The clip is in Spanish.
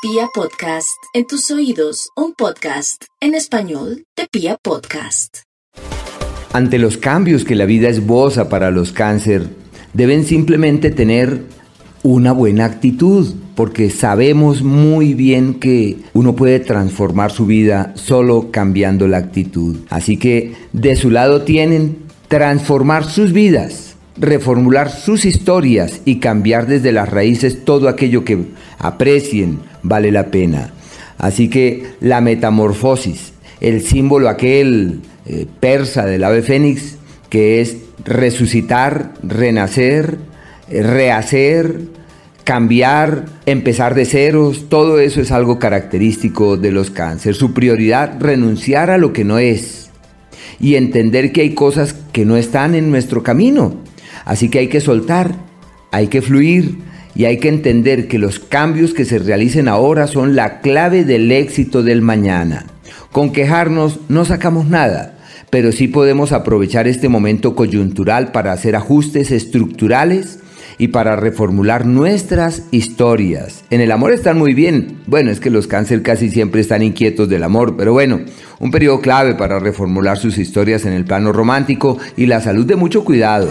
Pia Podcast, en tus oídos, un podcast en español de Pia Podcast. Ante los cambios que la vida esboza para los cáncer, deben simplemente tener una buena actitud, porque sabemos muy bien que uno puede transformar su vida solo cambiando la actitud. Así que de su lado tienen transformar sus vidas reformular sus historias y cambiar desde las raíces todo aquello que aprecien vale la pena. Así que la metamorfosis, el símbolo aquel eh, persa del ave fénix, que es resucitar, renacer, eh, rehacer, cambiar, empezar de ceros, todo eso es algo característico de los cánceres. Su prioridad, renunciar a lo que no es y entender que hay cosas que no están en nuestro camino Así que hay que soltar, hay que fluir y hay que entender que los cambios que se realicen ahora son la clave del éxito del mañana. Con quejarnos no sacamos nada, pero sí podemos aprovechar este momento coyuntural para hacer ajustes estructurales y para reformular nuestras historias. En el amor están muy bien. Bueno, es que los cáncer casi siempre están inquietos del amor, pero bueno, un periodo clave para reformular sus historias en el plano romántico y la salud de mucho cuidado.